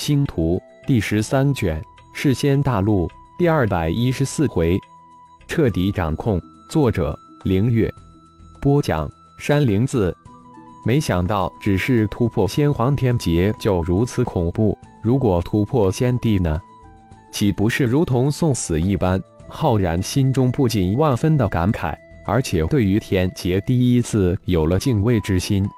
星图第十三卷，世仙大陆第二百一十四回，彻底掌控。作者：凌月，播讲：山灵子。没想到，只是突破先皇天劫就如此恐怖。如果突破先帝呢？岂不是如同送死一般？浩然心中不仅万分的感慨，而且对于天劫第一次有了敬畏之心。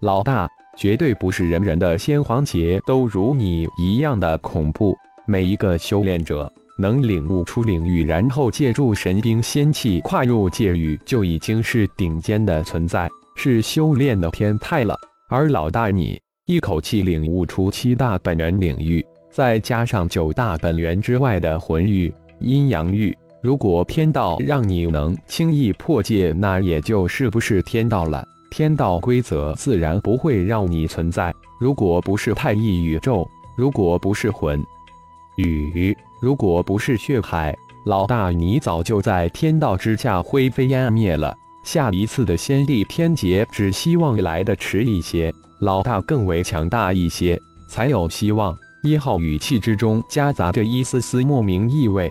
老大，绝对不是人人的先皇劫都如你一样的恐怖。每一个修炼者能领悟出领域，然后借助神兵仙气跨入界域，就已经是顶尖的存在，是修炼的天派了。而老大你一口气领悟出七大本源领域，再加上九大本源之外的魂域、阴阳域，如果天道让你能轻易破界，那也就是不是天道了。天道规则自然不会让你存在。如果不是太一宇宙，如果不是魂宇，如果不是血海，老大你早就在天道之下灰飞烟灭了。下一次的先帝天劫，只希望来的迟一些，老大更为强大一些，才有希望。一号语气之中夹杂着一丝丝莫名意味。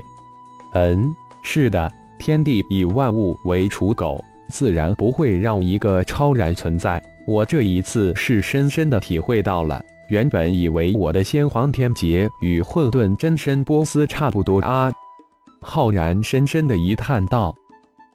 嗯，是的，天地以万物为刍狗。自然不会让一个超然存在。我这一次是深深的体会到了，原本以为我的先皇天劫与混沌真身波斯差不多啊。浩然深深的一叹道：“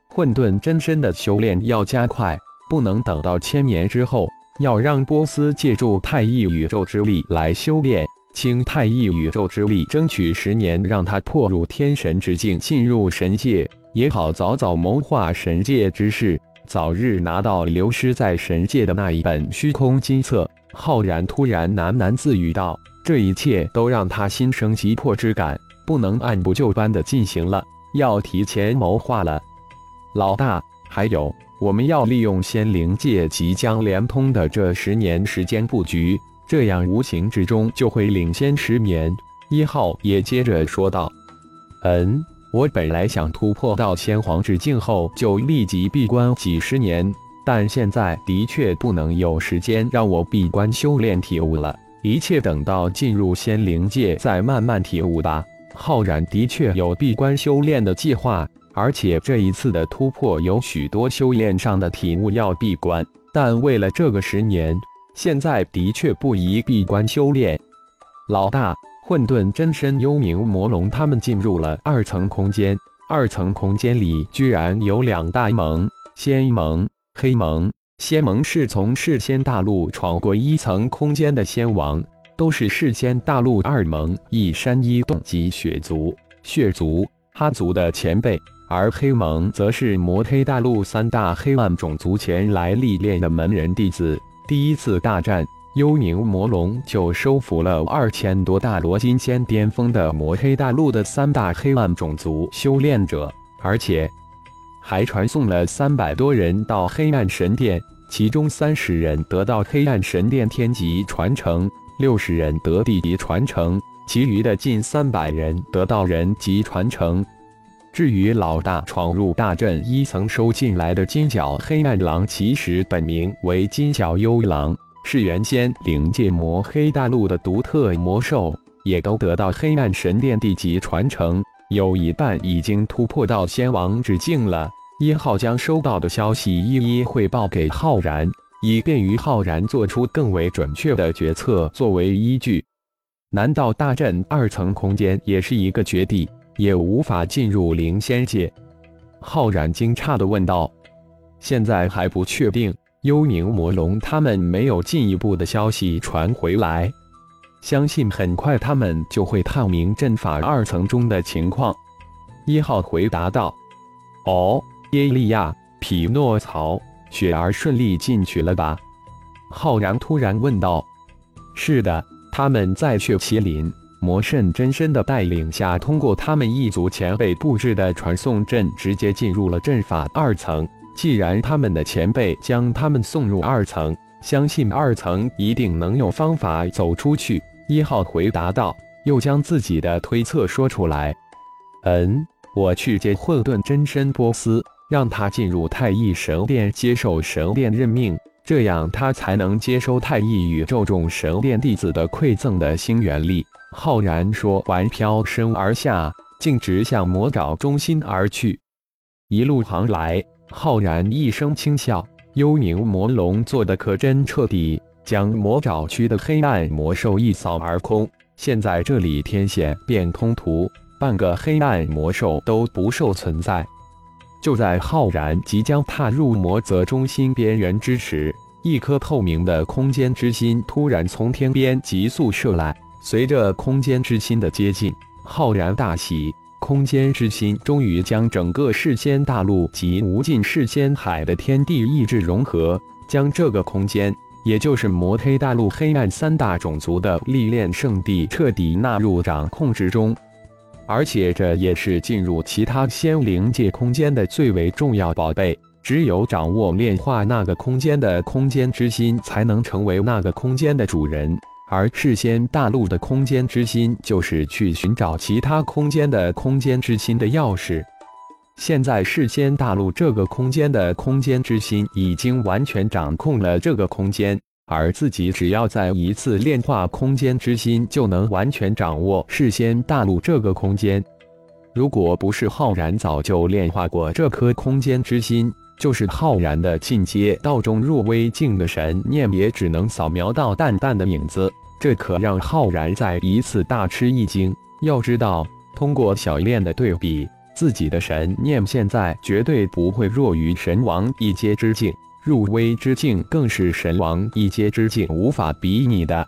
混沌真身的修炼要加快，不能等到千年之后，要让波斯借助太一宇宙之力来修炼，倾太一宇宙之力，争取十年让他破入天神之境，进入神界。”也好，早早谋划神界之事，早日拿到流失在神界的那一本虚空金册。浩然突然喃喃自语道：“这一切都让他心生急迫之感，不能按部就班的进行了，要提前谋划了。”老大，还有，我们要利用仙灵界即将连通的这十年时间布局，这样无形之中就会领先十年。一号也接着说道：“嗯。”我本来想突破到先皇之境后就立即闭关几十年，但现在的确不能有时间让我闭关修炼体悟了。一切等到进入仙灵界再慢慢体悟吧。浩然的确有闭关修炼的计划，而且这一次的突破有许多修炼上的体悟要闭关，但为了这个十年，现在的确不宜闭关修炼。老大。混沌真身、幽冥魔龙，他们进入了二层空间。二层空间里居然有两大盟：仙盟、黑盟。仙盟是从世仙大陆闯过一层空间的仙王，都是世仙大陆二盟一山一洞及血族、血族、哈族的前辈；而黑盟则是魔黑大陆三大黑暗种族前来历练的门人弟子。第一次大战。幽冥魔龙就收服了二千多大罗金仙巅峰的魔黑大陆的三大黑暗种族修炼者，而且还传送了三百多人到黑暗神殿，其中三十人得到黑暗神殿天级传承，六十人得地级传承，其余的近三百人得到人级传承。至于老大闯入大阵一层收进来的金角黑暗狼，其实本名为金角幽狼。是原先灵界魔黑大陆的独特魔兽，也都得到黑暗神殿地级传承，有一半已经突破到仙王之境了。一号将收到的消息一一汇报给浩然，以便于浩然做出更为准确的决策作为依据。难道大阵二层空间也是一个绝地，也无法进入灵仙界？浩然惊诧地问道：“现在还不确定。”幽冥魔龙他们没有进一步的消息传回来，相信很快他们就会探明阵法二层中的情况。一号回答道：“哦，耶利亚、匹诺曹、雪儿顺利进去了吧？”浩然突然问道：“是的，他们在血麒麟魔圣真身的带领下，通过他们一族前辈布置的传送阵，直接进入了阵法二层。”既然他们的前辈将他们送入二层，相信二层一定能有方法走出去。一号回答道，又将自己的推测说出来。嗯，我去见混沌真身波斯，让他进入太一神殿接受神殿任命，这样他才能接收太一宇宙众神殿弟子的馈赠的星元力。浩然说完，飘身而下，径直向魔爪中心而去。一路航来，浩然一声轻笑：“幽冥魔龙做的可真彻底，将魔爪区的黑暗魔兽一扫而空。现在这里天险变通途，半个黑暗魔兽都不受存在。”就在浩然即将踏入魔泽中心边缘之时，一颗透明的空间之心突然从天边急速射来。随着空间之心的接近，浩然大喜，空间之心终于将整个世间大陆及无尽世间海的天地意志融合，将这个空间，也就是魔黑大陆黑暗三大种族的历练圣地，彻底纳入掌控之中。而且这也是进入其他仙灵界空间的最为重要宝贝。只有掌握炼化那个空间的空间之心，才能成为那个空间的主人。而世仙大陆的空间之心，就是去寻找其他空间的空间之心的钥匙。现在世仙大陆这个空间的空间之心已经完全掌控了这个空间。而自己只要再一次炼化空间之心，就能完全掌握世仙大陆这个空间。如果不是浩然早就炼化过这颗空间之心，就是浩然的进阶道中入微境的神念，也只能扫描到淡淡的影子。这可让浩然再一次大吃一惊。要知道，通过小练的对比，自己的神念现在绝对不会弱于神王一阶之境。入微之境更是神王一阶之境无法比拟的。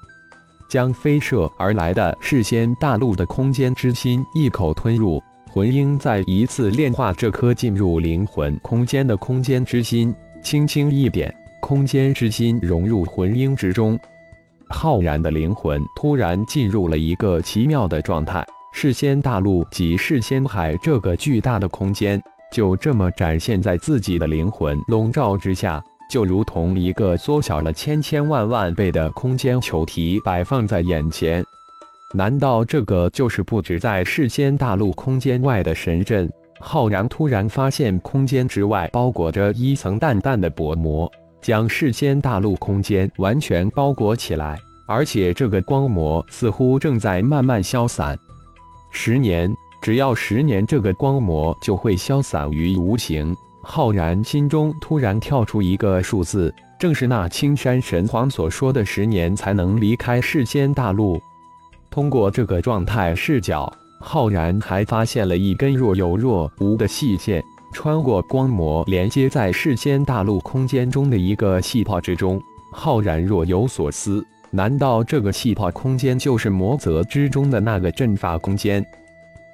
将飞射而来的事仙大陆的空间之心一口吞入，魂婴再一次炼化这颗进入灵魂空间的空间之心，轻轻一点，空间之心融入魂婴之中。浩然的灵魂突然进入了一个奇妙的状态，世仙大陆及世仙海这个巨大的空间。就这么展现在自己的灵魂笼罩之下，就如同一个缩小了千千万万倍的空间球体摆放在眼前。难道这个就是布置在世间大陆空间外的神阵？浩然突然发现，空间之外包裹着一层淡淡的薄膜，将世间大陆空间完全包裹起来，而且这个光膜似乎正在慢慢消散。十年。只要十年，这个光膜就会消散于无形。浩然心中突然跳出一个数字，正是那青山神皇所说的十年才能离开世间大陆。通过这个状态视角，浩然还发现了一根若有若无的细线，穿过光膜，连接在世间大陆空间中的一个气泡之中。浩然若有所思，难道这个气泡空间就是魔泽之中的那个阵法空间？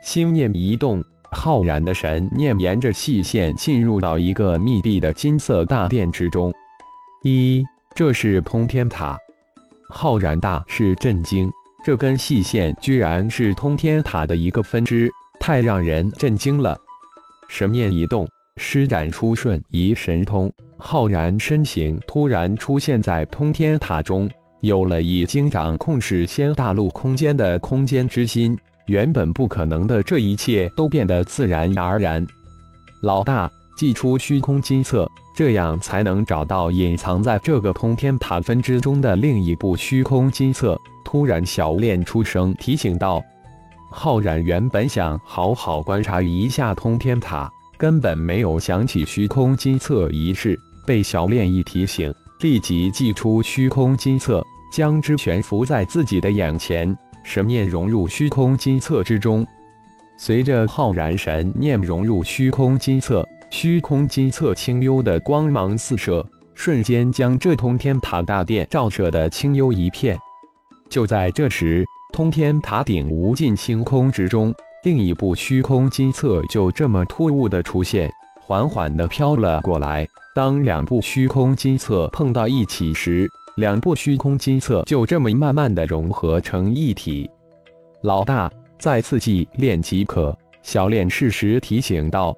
心念一动，浩然的神念沿着细线进入到一个密闭的金色大殿之中。一，这是通天塔。浩然大是震惊，这根细线居然是通天塔的一个分支，太让人震惊了。神念一动，施展出瞬移神通，浩然身形突然出现在通天塔中，有了已经掌控世仙大陆空间的空间之心。原本不可能的这一切都变得自然而然。老大，祭出虚空金册，这样才能找到隐藏在这个通天塔分支中的另一部虚空金册。突然，小练出声提醒道：“浩然原本想好好观察一下通天塔，根本没有想起虚空金册一事。被小练一提醒，立即祭出虚空金册，将之悬浮在自己的眼前。”神念融入虚空金册之中，随着浩然神念融入虚空金册，虚空金册清幽的光芒四射，瞬间将这通天塔大殿照射的清幽一片。就在这时，通天塔顶无尽星空之中，另一部虚空金册就这么突兀的出现，缓缓的飘了过来。当两部虚空金册碰到一起时，两部虚空金册就这么慢慢的融合成一体。老大，再次祭炼即可。小炼适时提醒道。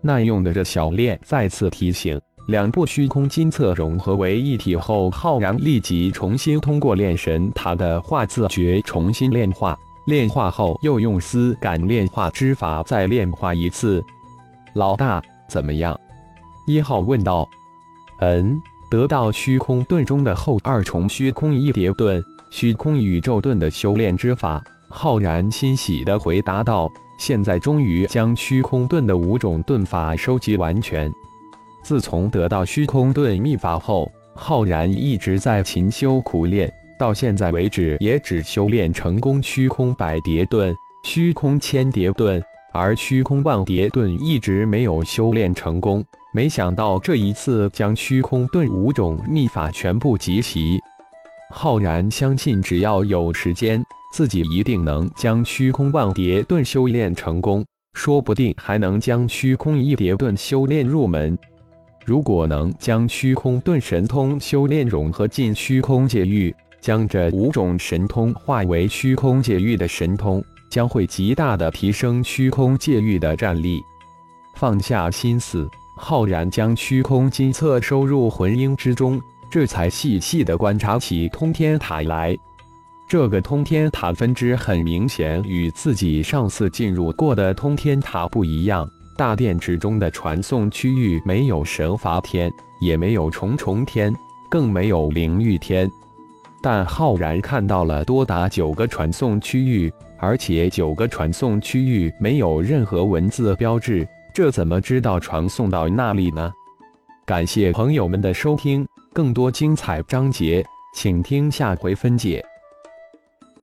耐用的这小炼再次提醒，两部虚空金册融合为一体后，浩然立即重新通过炼神塔的化字诀重新炼化。炼化后又用丝感炼化之法再炼化一次。老大，怎么样？一号问道。嗯。得到虚空盾中的后二重虚空一叠盾、虚空宇宙盾的修炼之法。浩然欣喜地回答道：“现在终于将虚空盾的五种盾法收集完全。自从得到虚空盾秘法后，浩然一直在勤修苦练，到现在为止也只修炼成功虚空百叠盾、虚空千叠盾，而虚空万叠盾一直没有修炼成功。没想到这一次将虚空盾五种秘法全部集齐，浩然相信只要有时间。”自己一定能将虚空万叠盾修炼成功，说不定还能将虚空一叠盾修炼入门。如果能将虚空盾神通修炼融合进虚空界域，将这五种神通化为虚空界域的神通，将会极大的提升虚空界域的战力。放下心思，浩然将虚空金册收入魂婴之中，这才细细的观察起通天塔来。这个通天塔分支很明显与自己上次进入过的通天塔不一样。大殿之中的传送区域没有神罚天，也没有重重天，更没有灵域天。但浩然看到了多达九个传送区域，而且九个传送区域没有任何文字标志，这怎么知道传送到那里呢？感谢朋友们的收听，更多精彩章节，请听下回分解。